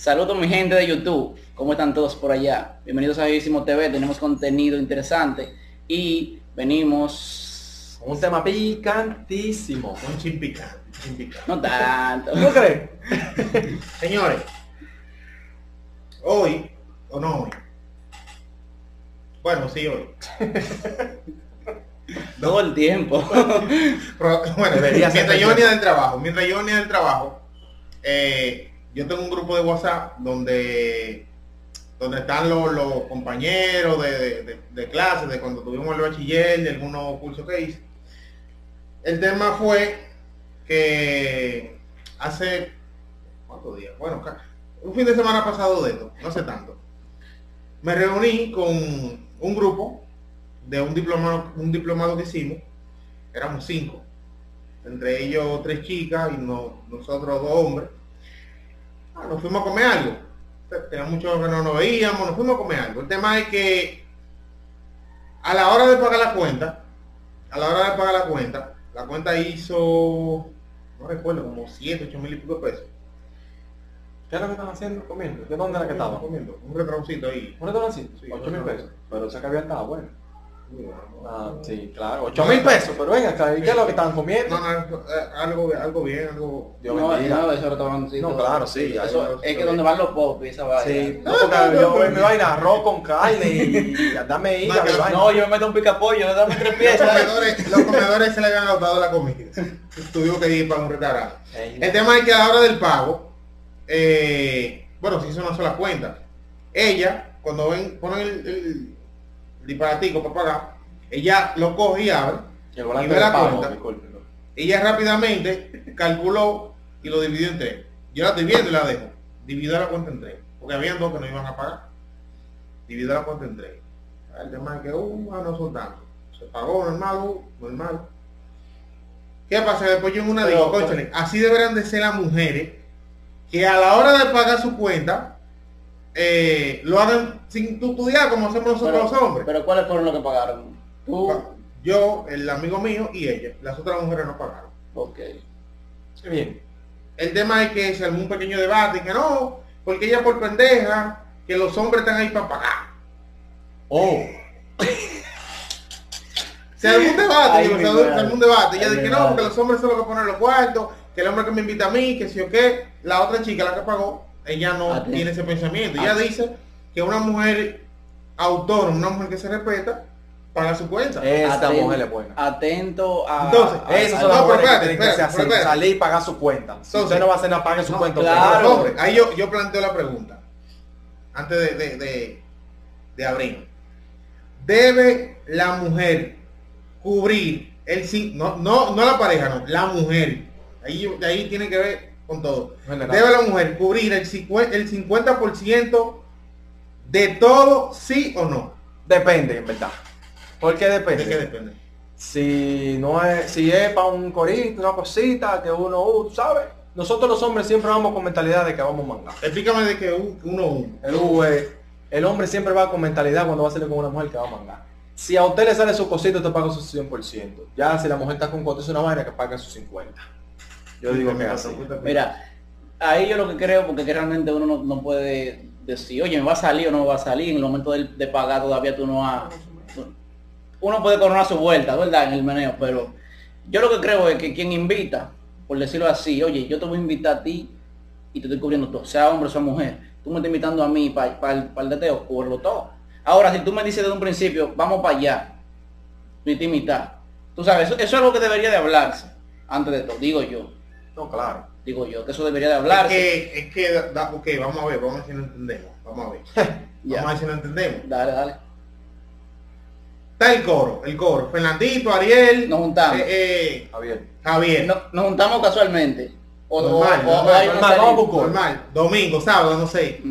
Saludos mi gente de YouTube. ¿Cómo están todos por allá? Bienvenidos a Vivísimo TV. Tenemos contenido interesante y venimos... Un tema picantísimo. Un chin picante, chin picante. No tanto. ¿No crees? Señores, hoy, o no hoy. Bueno, sí, hoy. Todo el tiempo. Pero, bueno, mientras yo venía del trabajo, mientras yo venía del trabajo, eh, yo tengo un grupo de WhatsApp donde donde están los, compañeros de, de, de- de clase, de cuando tuvimos el bachiller, de algunos cursos que hice. El tema fue que hace, ¿cuántos días? Bueno, un fin de semana pasado de esto, no hace tanto. Me reuní con un grupo de un diplomado, un diplomado que hicimos, éramos cinco, entre ellos tres chicas y no- nosotros dos hombres. Ah, nos fuimos a comer algo. Tenía mucho que no nos veíamos, nos fuimos a comer algo. El tema es que a la hora de pagar la cuenta, a la hora de pagar la cuenta, la cuenta hizo, no recuerdo, como 7, 8 mil y pico de pesos. ¿Qué es lo que están haciendo comiendo? ¿De dónde era que estaba? Comiendo, un retraucito ahí. ¿Un restaurante? Sí, 8 mil pesos. Pero ese que había estaba bueno. No, Ah, sí, claro. 8 mil pesos. Pero venga, acá, ¿y qué es lo que estaban comiendo? no, eh, algo, algo bien, algo... Dios no, bendiga. no, eso restaurancito. No, claro, sí, Eso, es que donde van los pop y esa vaina. Sí, no, porque yo me me vaina arroz con carne y, y dame hígado No. No, yo me meto un picapollo, dame tres Los piezas. comedores, los comedores se le habían agotado la comida. Tuvimos que ir para un restaurante. El tema es que a la hora del pago, eh, bueno, se hizo una sola cuenta. Ella, cuando ven, ponen el, el disparatico para pagar, ella lo coge y abre. el y ve la pago, cuenta. Ella rápidamente calculó y lo dividió en tres. Yo la viendo y la dejo. Dividió la cuenta en tres. Porque habían dos que no iban a pagar. Dividió la cuenta en tres. El tema es que, uh, ah, no son tantos. Se pagó normal, uh, normal. ¿Qué pasa? Después yo en una Pero- digo, cónchale, así deberán de ser las mujeres que a la hora de pagar su cuenta eh, lo hagan sin estudiar como hacemos nosotros Pero, los hombres. pero ¿cuáles fueron los que pagaron? Tú. Yo, el amigo mío y ella. Las otras mujeres no pagaron. Ok. Bien. El tema es que se armó un pequeño debate y que no, porque ella por pendeja, que los hombres están ahí para pagar. Oh, Se armó un debate, Ay, se armó un debate. Ella dice que no, porque los hombres son los que ponen los cuartos, que el hombre que me invita a mí, que si o qué. La otra chica, la que pagó, ella no Atento. tiene ese pensamiento. Ella Atento. dice que una mujer autónoma, una mujer que se respeta, paga su cuenta. esta Atento- mujer es buena. Atento a. Entonces, a- Esas a- son no, las pero mujeres que tienen que espérate, salir y pagar su cuenta. Si Entonces- usted no va a hacer nada, pague su No, cuenta. claro. Ahí yo, yo planteo la pregunta, antes de, de, de, de abrir. ¿Debe la mujer cubrir el cin- no, no, no la pareja, no, la mujer? Ahí, ahí tiene que ver con todo. General. ¿Debe la mujer cubrir el, cincu- el 50% de todo, sí o no? Depende, en verdad. ¿Por qué ¿De depende? qué depende? Si no es, si es para un corito, una cosita que uno, uh, ¿sabes? Nosotros los hombres siempre vamos con mentalidad de que vamos a mangar. Explícame de que un- uno. El, uh, el hombre siempre va con mentalidad cuando va a salir con una mujer que va a mangar. Si a usted le sale su cosito, usted paga su 100%. Ya si la mujer está con coto, es una vaina que paga sus 50. Yo digo que así. Mira, ahí yo lo que creo, porque que realmente uno no, no puede decir, oye, me va a salir o no me va a salir, en el momento de, de pagar todavía tú no has... Uno puede coronar su vuelta, ¿verdad? En el meneo, pero yo lo que creo es que quien invita, por decirlo así, oye, yo te voy a invitar a ti y te estoy cubriendo todo, sea hombre o sea mujer, tú me estás invitando a mí para el, para el deteo, cubrirlo todo. Ahora, si tú me dices desde un principio, vamos para allá, te invitar, tú sabes, eso, eso es algo que debería de hablarse antes de todo, digo yo, No, claro. digo yo, que eso debería de Es hablarse. que, es que, da- da- ok, vamos a ver, vamos a ver si lo entendemos. Vamos a ver. Ya. Vamos a ver si lo entendemos. Dale, dale. Está el coro, el coro. Fernandito, Ariel, Nos juntamos. eh, eh, Javier. Javier. No- nos juntamos casualmente. O, o- Normal, o- normal, vamos. Domingo, sábado, no sé.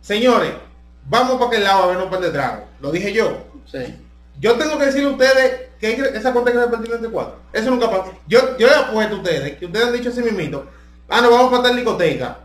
Señores, vamos para aquel lado a el de trago. Lo dije yo. Sí. Yo tengo que decirle a ustedes que esa cuenta hay que repartir entre cuatro. Eso nunca pasa. Yo, yo le apuesto a ustedes que ustedes han dicho así mismito. Ah, no, vamos para tal discoteca.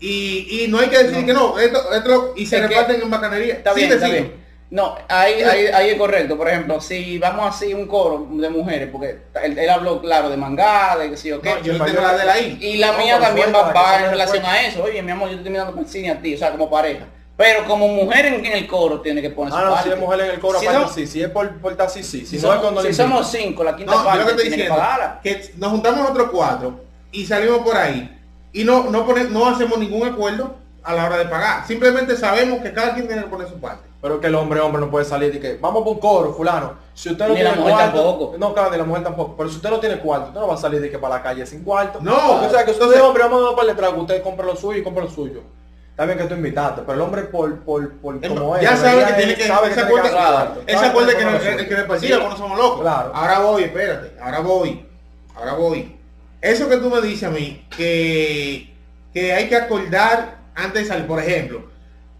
Y, y no hay que decir No. que no, esto, esto, y se Es que- reparten en bacanería. Está bien, está bien. No, ahí, ahí, ahí es correcto. Por ejemplo, si vamos así un coro de mujeres, porque él, él habló claro de mangá, de que sí o qué. Yo tengo la de la ahí. Y la No, mía también va, va en relación a eso. Oye, mi amor, yo estoy mirando por cine a ti, o sea, como pareja. Pero como mujer en, en el coro tiene que poner su Ah, no, parte. si es mujer en el coro, Si aparte no- sí. Si es por, por estar sí. Si, Si, no es somos, cuando si somos cinco, la quinta No, parte que tiene que diciendo, que nos juntamos otros cuatro y salimos por ahí y no, no, pone- no hacemos ningún acuerdo a la hora de pagar. Simplemente sabemos que cada quien tiene que poner su parte. Pero que el hombre, hombre, no puede salir y que vamos por un coro, fulano. Si usted no Ni tiene la mujer cuarto, tampoco. no, claro, ni la mujer tampoco. Pero si usted no tiene cuarto, usted no va a salir de que para la calle sin cuarto. No. o sea, que usted es hombre, vamos a dar para el trago, usted compra lo suyo y compra lo suyo. Está bien que tú invitaste, pero el hombre por, por, por Es como más, es, ya sabe que tiene que, sabe que ese sabe acuerdo que, que dar el su que después Sí. sí, no somos locos. Claro. Ahora voy, espérate, ahora voy, ahora voy. Eso que tú me dices a mí, que, que hay que acordar antes de salir, por ejemplo,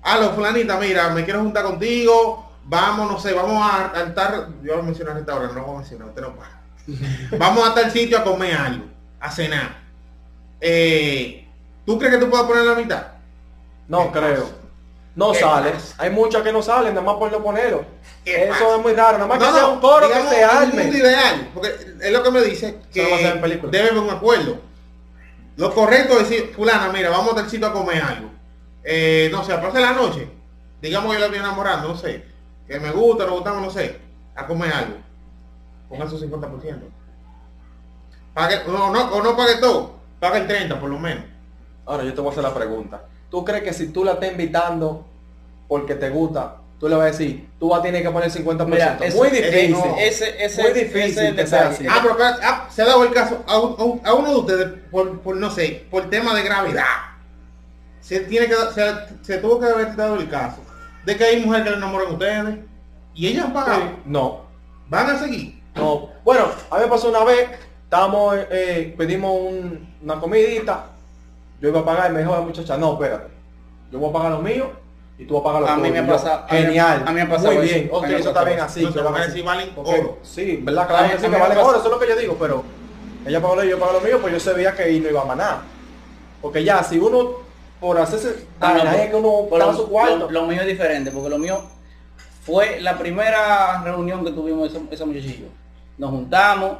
a los fulanita, mira, me quiero juntar contigo, vamos, no sé, vamos a, a estar, yo voy a mencionar esta hora, no lo voy a mencionar, usted no para. vamos a tal sitio a comer algo, a cenar. Eh, ¿Tú crees que tú puedas poner la mitad? No ¿Qué creo. No ¿Qué sale. Hay muchas que no salen, nada más por no ponerlo. ¿Qué Eso es muy raro. Nada más No, que sea no, un coro digamos, que se arme. ideal, porque es lo que me dice que debe haber un acuerdo. Lo correcto es decir, fulana, mira, vamos a tal sitio a comer algo. Eh, no sé, a pasar la noche. Digamos que yo la estoy enamorando, no sé. Que me gusta, nos gustamos, no sé. A comer algo. Ponga su 50%. Pague, no, no, o no pague todo. Pague el 30 por lo menos. Ahora yo te voy a hacer la pregunta. ¿Tú crees que si tú la estás invitando porque te gusta, tú le vas a decir, tú vas a tener que poner 50%? Mira, eso- muy ese- difícil. Ese, ese, Muy ese difícil es el que sea así. Ah, pero acá, ah, se ha dado el caso a, un- a un- a uno de ustedes por, por, no sé, por tema de gravedad. Se tiene que se, se tuvo que haber dado el caso de que hay mujeres que le enamoran a ustedes y ellas pagado. No, Van a seguir. no. Bueno, a mí me pasó una vez, estábamos, eh, pedimos un- una comidita, yo iba a pagar y me dijo la muchacha, no, espérate, yo voy a pagar lo mío y tú vas a pagar lo A mí tuyo". me yo, a me- Genial. a mí me ha pasado Muy bien, A ok, eso está bien así. Así. sí valen Porque- oro. Sí, ¿verdad? A Claro que a sí, que me vale pasa. oro, eso es lo que yo digo, pero ella pagó lo yo pago lo mío, pues yo sabía que ahí no iba a manar. Porque ya, si uno, por hacerse, Ah, es que uno paga su cuarto. Lo, lo mío es diferente, porque lo mío fue la primera reunión que tuvimos esa, esa muchachillo. Nos juntamos,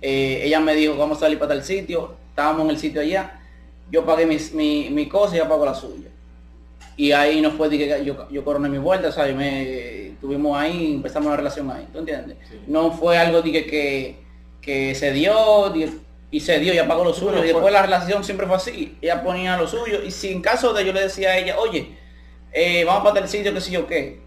eh, ella me dijo vamos a salir para tal sitio, estábamos en el sitio allá, yo pagué mis- mi, mi cosa y ella pagó la suya. Y ahí nos fue que yo, yo coroné mi vuelta, ¿sabes? Me, tuvimos ahí, empezamos una relación ahí, ¿tú entiendes? No fue algo que, que, que se dio y se dio, ella pagó lo suyo. Y después la relación siempre fue así. Ella ponía lo suyo. Y si en caso de yo le decía a ella, oye, eh, vamos para tal sitio, que sé yo qué.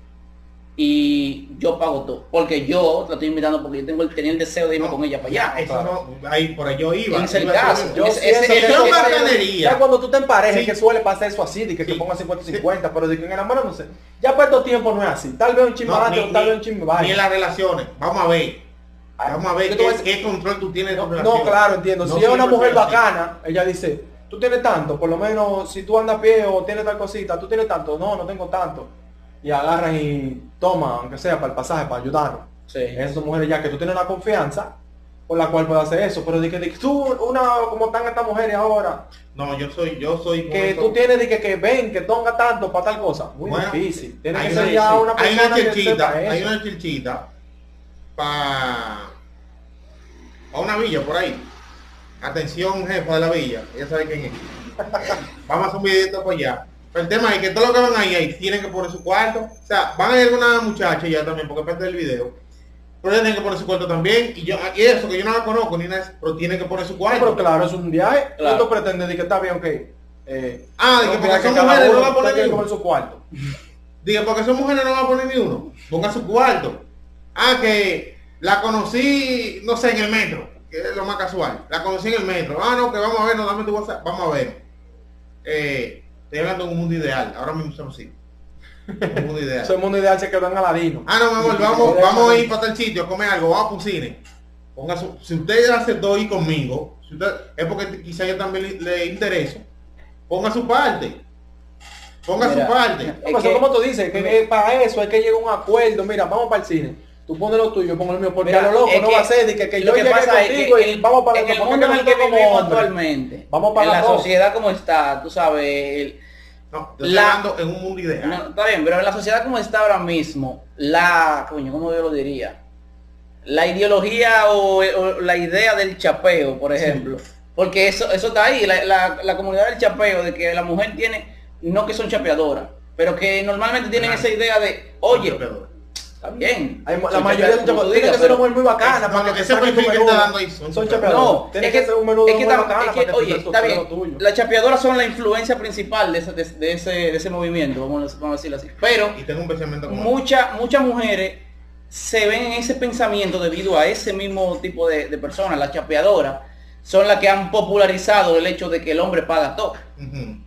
Y yo pago todo. Porque yo la estoy invitando porque yo tengo el, tenía el deseo de irme No, con ella para allá. Eso no, ahí por ahí yo iba. Ese es el caso. Yo ese- bacanería. Ya cuando tú te emparejes, Sí. que suele pasar eso así, de que Sí. te pongan 50 y 50, pero de que en enamorándose, ya para estos tiempos no es así. Tal vez un chisme No, o tal ni- vez un chisme Ni en las relaciones. Vamos a ver. Vamos a ver qué, control tú tienes No, no, claro, entiendo. No si es una mujer bacana, ella dice, tú tienes tanto, por lo menos si tú andas a pie o tienes tal cosita, tú tienes tanto, no, no tengo tanto. Y agarran y toma, aunque sea para el pasaje, para ayudarnos. Sí. Esas son mujeres ya que tú tienes la confianza por la cual puedes hacer eso, pero de que, de que tú, una, como están estas mujeres ahora, No, yo soy, yo soy. que tú tienes de que, que ven, que ponga tanto para tal cosa, muy Bueno, difícil. Tiene hay que una- ser ya sí, una Hay persona una que chilchita, sepa hay una chilchita para a una villa por ahí. Atención, jefa de la villa, ella sabe quién es. Vamos a hacer un videito por allá. Pero el tema es que todo lo que van ahí, ahí tienen que poner su cuarto. O sea, van a ir alguna muchacha ya también, porque es parte del video. Pero ella tiene que poner su cuarto también. Y yo, y eso, que yo no la conozco ni nada, pero tiene que poner su cuarto. pero claro, es un viaje. Claro. Tú pretendes de que está bien, ok. Eh, Ah, de que porque son mujeres no va a poner ni uno. su cuarto. Diga, porque son mujeres no va a poner ni uno. Ponga su cuarto. Ah, que la conocí, no sé, en el metro. Que es lo más casual. La conocí en el metro. Ah, no, que vamos a ver, no, dame tu WhatsApp. Vamos a ver. Eh, estoy hablando de un mundo ideal. Ahora mismo somos así. Un mundo ideal. Eso es mundo ideal se quedó en Aladino. Ah, no, mi amor, vamos, vamos a ir para tal sitio a comer algo, vamos a un cine. Ponga su, si usted hace dos y conmigo, si usted, es porque quizá yo también le, le intereso. Ponga su parte. Ponga Mira, su parte. No, Es pues, que- como tú dices, que, que para eso hay que llegar a un acuerdo. Mira, vamos para el cine. Tú pones lo tuyo, yo pongo lo mío, porque Mira, a lo loco es no que va a ser de que, que yo que llegue pasa es contigo que y vamos para en el ¿por qué mundo en el que vivimos actualmente, Vamos a en la todo. sociedad como está, tú sabes, el- No, estoy La- hablando en un mundo ideal. No, está bien, pero en la sociedad como está ahora mismo, la, coño, ¿cómo yo lo diría? La ideología o, o la idea del chapeo, por ejemplo. Porque eso, eso está ahí, la, la- la comunidad del chapeo, de que la mujer tiene, no que son chapeadoras, pero que normalmente tienen esa idea de, oye. Está bien. Hay, la mayoría de tú tiene que ser una mujer muy bacana para que ese perfil que está dando ahí son Son. No, Tiene es que ser un menudo es que, muy bacana es que, oye, está bien, las chapeadoras son la influencia principal de ese, de, ese, de ese movimiento, vamos a, decirlo así. Pero Y tengo un pensamiento como muchas muchas mujeres se ven en ese pensamiento debido a ese mismo tipo de, de personas, las chapeadoras, son las que han popularizado el hecho de que el hombre paga todo.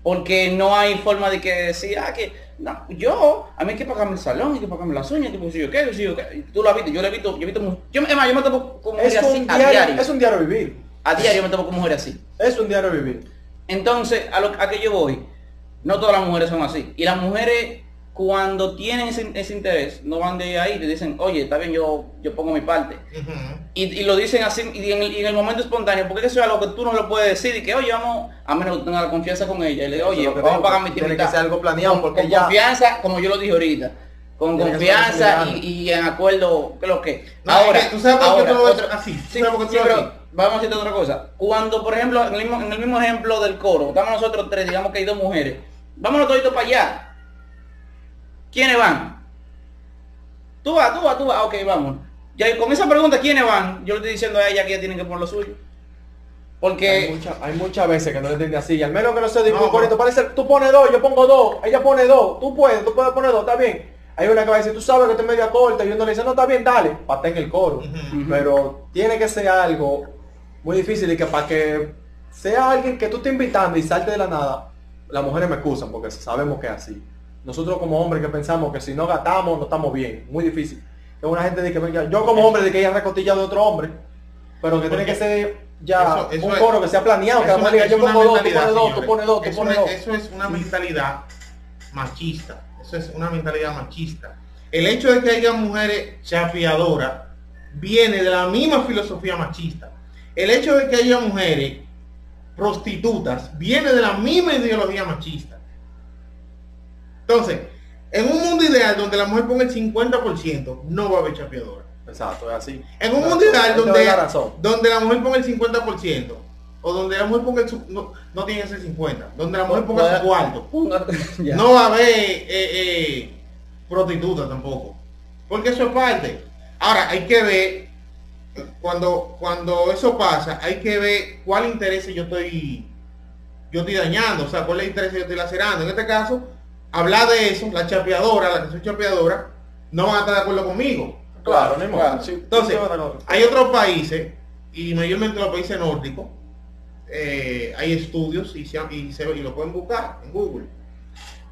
Porque no hay forma de que decir, ah, que no, yo, a mí hay que pagarme el salón, hay que pagarme las uñas, que yo qué, yo qué. Tú lo has visto, yo lo he visto, yo he visto, mu- yo, es más, yo me con mujeres Es así un, a diario, es un diario vivir. A diario me topo con mujeres así. Es un diario vivir. Entonces, a lo a que yo voy, no todas las mujeres son así. Y las mujeres, cuando tienen ese, ese interés, no van de ahí, te dicen, oye, está bien, yo, yo pongo mi parte. Ujú. Y, y lo dicen así, y en, el, y en el momento espontáneo, porque eso es algo que tú no lo puedes decir, y que, oye, vamos, a menos que tú tengas la confianza con ella, y le digo, oye, vamos a pagar mi tiempo. que ser algo planeado, con, porque con ya- confianza, como yo lo dije ahorita, con Tiene confianza y, y en acuerdo, que lo que. No, ahora, es que tú sabes por qué tú lo ves así, Sí, sabes por qué tú sí, lo vamos a decirte otra cosa. Cuando, por ejemplo, en el mismo, en el mismo ejemplo del coro, estamos nosotros tres, digamos que hay dos mujeres, vámonos toditos para allá. ¿Quiénes van? Tú vas, tú vas, tú vas, ok, vamos. Ya con esa pregunta, ¿quiénes van? Yo le estoy diciendo a ella que ella tiene que poner lo suyo. Hay, Porque, mucha- hay muchas veces que no le entiende así. Y al menos que no se diga No, no. parece, tú pones dos, yo pongo dos, ella pone dos, tú puedes, tú puedes poner dos, está bien. Hay una que va a decir, tú sabes que estoy media corta, y uno le dice, no, está bien, dale, pate en el coro. Pero tiene que ser algo muy difícil y que para que sea alguien que tú estés invitando y salte de la nada, las mujeres me excusan porque sabemos que es así. Nosotros como hombres que pensamos que si no gastamos no estamos bien, muy difícil. Es una gente de que yo como hombre de que ella recostilla de otro hombre, pero que tiene que ser ya eso- eso un es- coro que sea planeado, que una- diga, yo pongo dos, tú pones dos, tú pones dos, tú Es pones dos. Eso es una mentalidad machista. Eso es una mentalidad machista. El hecho de que haya mujeres chapeadoras viene de la misma filosofía machista. El hecho de que haya mujeres prostitutas viene de la misma ideología machista. Entonces, en un mundo ideal donde la mujer ponga el 50%, no va a haber chapeadora. Exacto, es así. En un mundo ideal donde, la donde la mujer ponga el 50%, o donde la mujer ponga el su- no, no tiene que ser 50, donde la mujer ponga su cuarto, no va a haber eh, eh, prostituta tampoco. Porque eso es parte. Ahora, hay que ver, cuando, cuando eso pasa, hay que ver cuál interés yo estoy yo estoy dañando, o sea, cuál es el interés que yo estoy lacerando. En este caso, hablar de eso, la chapeadora, la que soy chapeadora, no van a estar de acuerdo conmigo. Claro, Claro. modo. Sí, Entonces, hay otros países, y mayormente los países nórdicos, eh, hay estudios y, se, y, se- y lo pueden buscar en Google,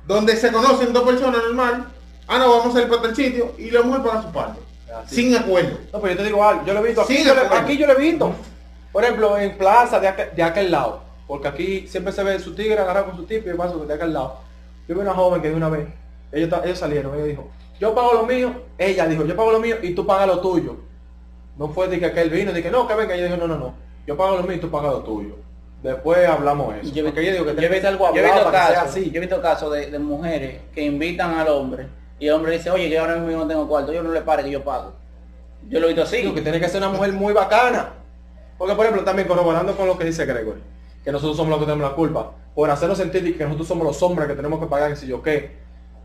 donde se conocen dos personas normal, ah no, vamos a ir para tal sitio, y la mujer paga su parte, Así. sin acuerdo. No, pero yo te digo algo, yo lo he visto, aquí, yo, le, aquí yo lo he visto. Por ejemplo, en plaza de aquel, de aquel lado, porque aquí siempre se ve su tigre agarrado con su tipo y paso de aquel lado. Yo vi una joven que de una vez, ellos, ellos salieron, ella dijo, yo pago lo mío, ella dijo, yo pago lo mío y tú pagas lo tuyo. No fue de que aquel vino, de que no, que venga, ella dijo, no, no, no, yo pago lo mío y tú pagas lo tuyo. Después hablamos eso. Yo porque yo digo que yo he visto- algo yo he visto casos, así. Yo he visto casos de, de mujeres que invitan al hombre y el hombre dice, oye, yo ahora mismo no tengo cuarto, yo no le pare que yo pago. Yo lo he visto así. Digo que tiene que ser una mujer muy bacana. Porque, por ejemplo, también corroborando con lo que dice Gregory, que nosotros somos los que tenemos la culpa, por hacernos sentir que nosotros somos los hombres que tenemos que pagar, que si yo qué.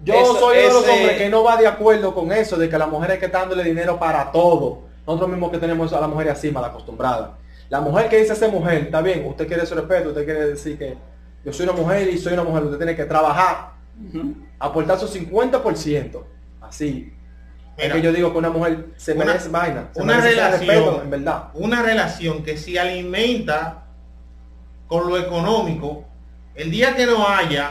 Yo Eso- soy uno de los hombres que no va de acuerdo con eso, de que la mujer hay que estar dándole dinero para todo. Nosotros mismos que tenemos a la mujer así, mal acostumbrada. La mujer que dice ser mujer, está bien, usted quiere su respeto, usted quiere decir que yo soy una mujer y soy una mujer, usted tiene que trabajar, Ujú. aportar su 50%. Así. Es Mira, que yo digo que una mujer se una- merece vaina, se una merece relación- respeto, en verdad. una relación que se alimenta con lo económico, el día que no haya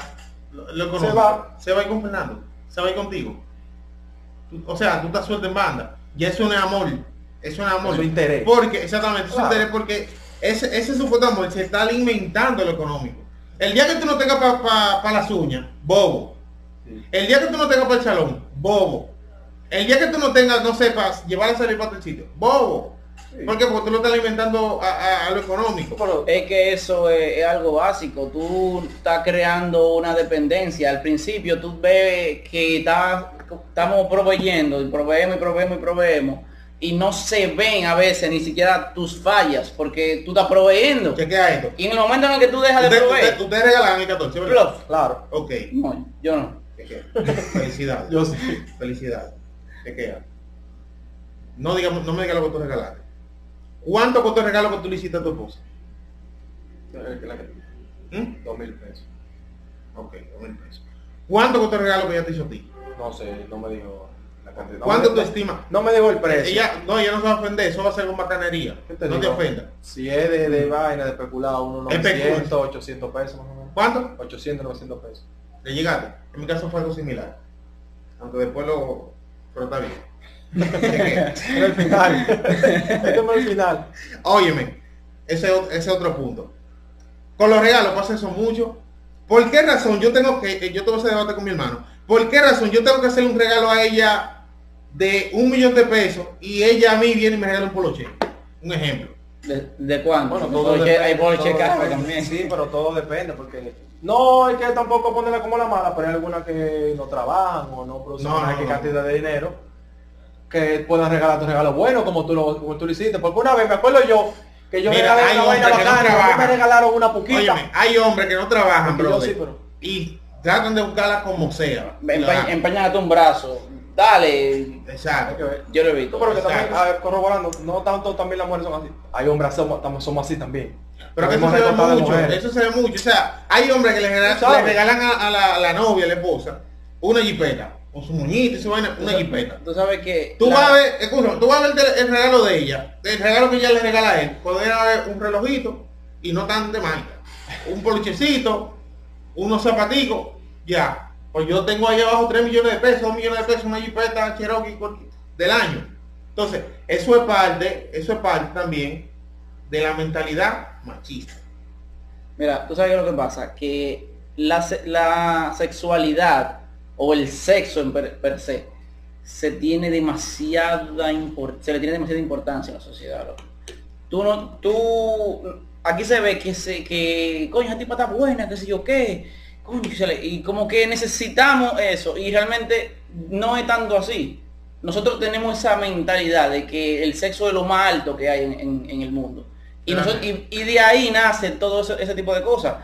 lo, lo Se va. se va a ir con Fernando, se va a ir contigo. Tú- o sea, tú estás suelto en banda. Ya eso no es amor. Eso no es amor. Es interés. Porque, exactamente, es Claro. interés porque ese, ese supuesto amor se está alimentando lo económico. El día que tú no tengas para las uñas, bobo. Sí. El día que tú no tengas para el salón, bobo. El día que tú no tengas, no sepas, llevar a salir para el sitio, bobo. ¿Por qué? Porque tú lo estás alimentando a, a- a lo económico. Pero- Es que eso es, es algo básico. Tú estás creando una dependencia. Al principio tú ves que está- estamos proveyendo y proveemos y proveemos y proveemos y no se ven a veces ni siquiera tus fallas porque tú estás proveyendo. Chequea esto. Y en el momento en el que tú dejas de Usted, proveer, usted, usted regalan el 14, ¿verdad? Claro. Ok. No, yo no. Felicidades. Yo sí. Felicidades. Chequea. No, digamos, no me digas lo que tú regalaste. ¿Cuánto costó el regalo que tú le hiciste a tu esposa? ¿Mm? Dos mil pesos. Ok, dos mil pesos. ¿Cuánto costó el regalo que ella te hizo a ti? No sé, no me dijo la cantidad. No ¿Cuánto tú estimas? No me dijo el precio. Ella, no, ella no se va a ofender, eso va a ser con bacanería. ¿Qué te no te digo? ofenda. Si es de, de vaina, de especulado, Especula. 900, 800 pesos más o menos. ¿Cuánto? 800, 900 pesos. Le llegaste. En mi caso fue algo similar. Aunque después lo... Pero está bien. El final. Este es el final. Óyeme, ese, ese es otro punto. Con los regalos pasa eso mucho. ¿Por qué razón yo tengo que, eh, yo tuve ese debate con mi hermano, ¿por qué razón yo tengo que hacerle un regalo a ella de un millón de pesos y ella a mí viene y me regala un poloche? Un ejemplo. ¿De, de cuánto? Bueno, todo depende, hay todo caro depende. también. Sí, pero todo depende porque no hay que tampoco ponerla como la mala, pero hay algunas que no trabajan o no producen no. cantidad de dinero que puedan regalar tu regalo bueno como tú lo, como tú lo hiciste. Porque una vez me acuerdo yo que yo Mira, regalé una vaina no bacana, mí me regalaron una poquita. Óyeme, hay hombres que no trabajan, brother, sí, pero- y tratan de buscarla como sea. Empe- Empeñate un brazo. Dale. Exacto. Yo lo he No, visto. pero que también, a ver, corroborando, no tanto también las mujeres son así. Hay hombres somos, estamos- somos así también. Pero que eso se ve mucho, eso se ve mucho. O sea, hay hombres que le, regala- Tú sabes. le regalan a, a la, a la novia, a la esposa, una jipeta, con su muñito y su vaina, una jipeta. Tú sabes que... Tú la- vas a ver, escucha, tú vas a ver el, el regalo de ella, el regalo que ella le regala a él, podría haber un relojito y no tan de marca, un peluchecito, unos zapaticos, ya. Pues yo tengo ahí abajo 3 millones de pesos, 2 millones de pesos, una jipeta Cherokee del año. Entonces, eso es parte, eso es parte también de la mentalidad machista. Mira, tú sabes lo que pasa, que la, la sexualidad o el sexo en per, per se se tiene demasiada se le tiene demasiada importancia en la sociedad. loco. Tú no, tú aquí se ve que se que coño esa tipa está buena, qué sé yo qué, coño, y como que necesitamos eso y realmente no es tanto así. Nosotros tenemos esa mentalidad de que el sexo es lo más alto que hay en, en- en el mundo. Y, nosotros- y, y de ahí nace todo eso- ese tipo de cosas.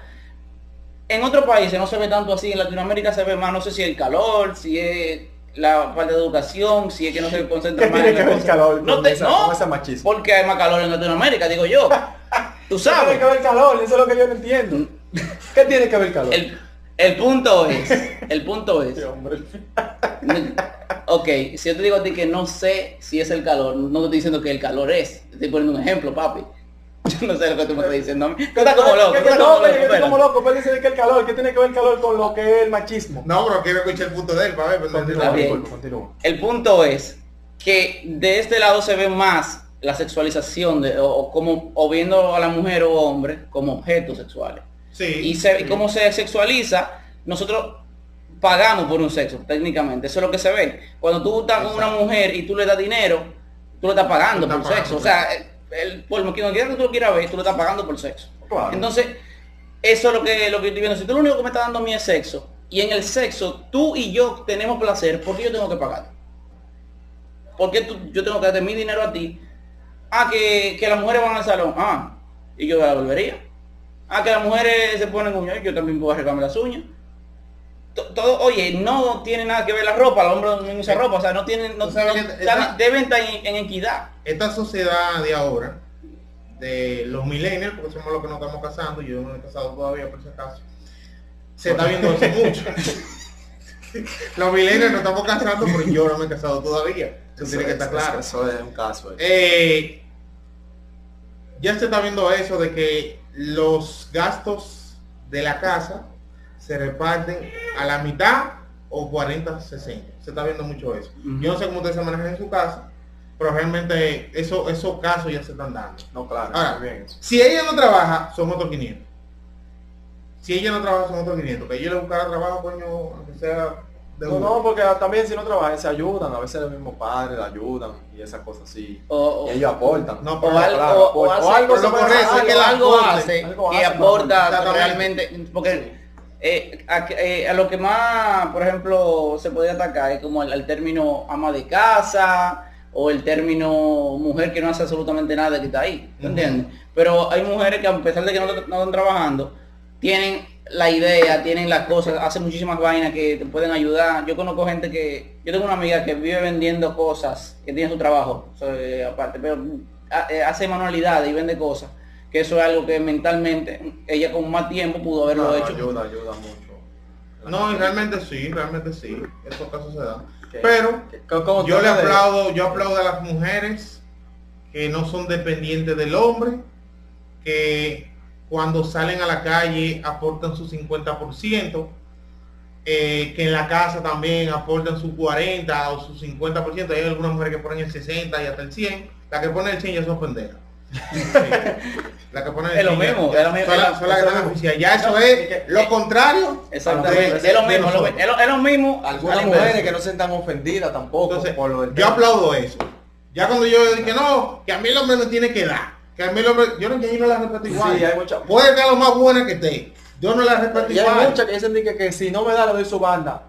En otros países no se ve tanto así, en Latinoamérica se ve más, no sé si el calor, si es la falta de educación, si es que no se concentra ¿Qué más tiene en que las ver el calor No, con te- esa- no, ese machismo? porque hay más calor en Latinoamérica, digo yo. Tú ¿Qué sabes. tiene que ver el calor? Eso es lo que yo no entiendo. ¿Qué tiene que ver el calor? El, el punto es, el punto es, ok, si yo te digo a ti que no sé si es el calor, no te estoy diciendo que el calor es, te estoy poniendo un ejemplo, papi. Yo no sé lo que tú me estás diciendo. Tú estás como loco, ¿Qué- tú estás no, como loco, yo como loco, pero dice que el calor, ¿qué tiene que ver el calor con lo que es el machismo? No, pero quiero escuchar el punto de él, para ver, pero Continúa. El punto es que de este lado se ve más la sexualización de, o, como o viendo a la mujer o hombre como objetos sexuales. Sí. Y se, cómo se sexualiza, nosotros pagamos por un sexo, técnicamente. Eso es lo que se ve. Cuando tú estás con una mujer y tú le das dinero, tú le estás pagando Tú por estás sexo. pagando, O sea, el, por lo que no quiera que tú lo quieras ver, tú le estás pagando por sexo. Claro. Entonces, eso es lo que, lo que estoy viendo. Si tú lo único que me estás dando a mí es sexo, y en el sexo tú y yo tenemos placer, ¿por qué yo tengo que pagar? ¿Por qué tú- yo tengo que darte mi dinero a ti? Ah, que, que las mujeres van al salón. Ah, y yo la volvería. Ah, que las mujeres se ponen uñas, yo también puedo arreglarme las uñas. To- Todo, oye, no tiene nada que ver la ropa, el hombre no usa ropa, o sea, no tienen, no, no- esta- deben estar en, en equidad. esta sociedad de ahora, de los millennials, porque somos los que nos estamos casando, yo no me he casado todavía por si acaso, se está viendo eso mucho. los millennials nos estamos casando, pero yo no me he casado todavía. Eso tiene que estar claro. Eso es un caso. eh. Eh, ya se está viendo eso de que los gastos de la casa se reparten a la mitad o 40-60. Se está viendo mucho eso. Yo no sé cómo ustedes se manejan en su casa, pero realmente eso, esos casos ya se están dando. No, claro, Ahora, bien. Si ella no trabaja, son otros 500. Si ella no trabaja, son otros 500. Que ella le buscara trabajo, coño, aunque sea de No, no, porque también si no trabajan se ayudan, a veces los mismos padres le ayudan y esas cosas así. O, o- Y ellos aportan. No, o pero algo, claro, o- o aporta. hace- O algo que algo algo hace algo que hace, aporta Exactamente. realmente, porque eh, a, eh, a lo que más, por ejemplo, se puede atacar es como al, al término ama de casa o el término mujer que no hace absolutamente nada que está ahí, ¿te Ujú. entiendes? Pero hay mujeres que a pesar de que no, no están trabajando, tienen la idea, tienen las cosas, hacen muchísimas vainas que te pueden ayudar. Yo conozco gente que, yo tengo una amiga que vive vendiendo cosas, que tiene su trabajo, o sea, eh, aparte, pero ha- eh, hace manualidades y vende cosas, que eso es algo que mentalmente ella con más tiempo pudo haberlo No, hecho. ayuda, ayuda mucho. No, y realmente sí, realmente sí. Esos casos se dan. Pero yo le aplaudo, yo aplaudo a las mujeres que no son dependientes del hombre, que cuando salen a la calle aportan su 50%, eh, que en la casa también aportan su 40 o su 50%, hay algunas mujeres que ponen el 60 y hasta el 100, la que pone el 100 ya son pendejas. La que pone Es lo 100 ya- mismo, ya es lo mismo, están. Ya eso es lo contrario. Exactamente, es lo mismo, es lo, mismo. Algunas mujeres que no se sientan ofendidas tampoco Entonces, por lo del yo aplaudo eso. Ya cuando yo dije no, que a mí el hombre me tiene que dar, que a mí el hombre, yo no, no la respeto igual. Puede que a lo más buena que esté. Yo no la respeto Y hay igual. muchas que dicen que si no me da le doy su banda.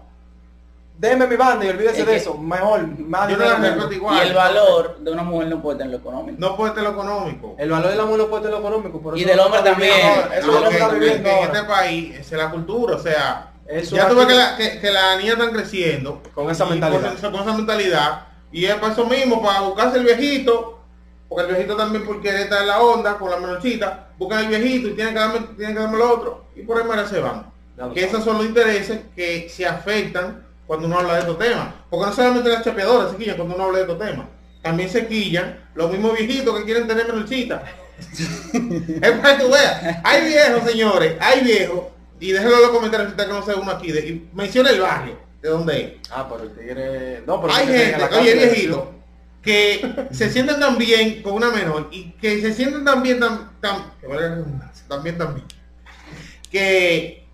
Deme mi banda y olvídese Es de eso. Mejor, más Yo no la dinero respeto menos. igual. Y el valor de una mujer no puede estar en lo económico. No puede ser lo económico. El valor de la mujer no puede ser lo económico. por Y del hombre también. viviendo ahora. Eso No, es lo que que- está que- viviendo que en este país es la cultura, o sea, Eso ya tú ves que, la, que, que las niñas están creciendo Con esa mentalidad. Con, con esa mentalidad y es para eso mismo, para buscarse el viejito, porque el viejito también por querer estar en la onda con la menorcita, buscan el viejito y tienen que darme, tienen que darme lo otro y por ahí se van. Que esos son los intereses que se afectan cuando uno habla de estos temas. Porque no solamente las chapeadoras se quillan cuando uno habla de estos temas. También se quillan los mismos viejitos que quieren tener menorcita. es para que tú veas. Hay viejos, señores, hay viejos. Y déjenlo en los comentarios si usted conoce uno aquí. De, y menciona el barrio, de dónde es. Ah, pero el tigre... No, pero Hay gente, oye viejito, que se sienten tan bien con una menor y que se sienten tan bien, tan, tan, que valga la redundancia, también también, que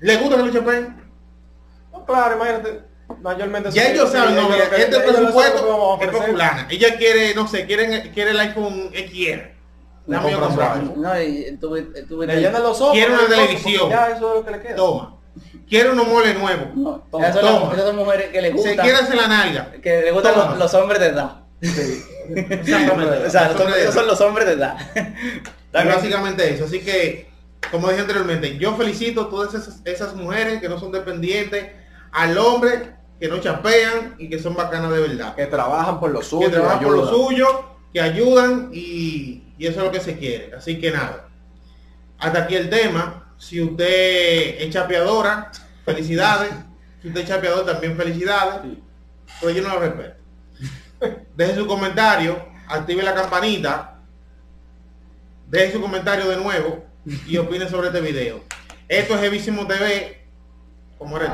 le gusta que lo chapeen. No, claro, imagínate. Mayormente... Ya ellos saben, no, mira, este presupuesto es fulana. Ella quiere, no sé, quiere, quiere el iPhone XR. Le Dame yo comprar. No, y tuve, tuve- Le llenan los ojos. Quiere una televisión. Ya eso es lo que le queda. Toma. Quiere unos moles nuevos. No, Toma, esas, son, toma. esas son mujeres que les Se gustan, quiere hacer la nalga. que les gustan los, los hombres de edad. Exactamente. O sea, los hombres esos son los hombres de edad. Básicamente eso. Así que, como dije anteriormente, yo felicito a todas esas, esas mujeres que no son dependientes, al hombre que no chapean y que son bacanas de verdad. Que trabajan por lo suyo. que trabajan por lo suyo, que ayudan y, y eso es lo que se quiere. Así que nada. Hasta aquí el tema. Si usted es chapeadora, felicidades. Si usted es chapeador, también felicidades. Pero yo no lo respeto. Deje su comentario, active la campanita, deje su comentario de nuevo y opine sobre este video. Esto es Evísimo TV. おもれ。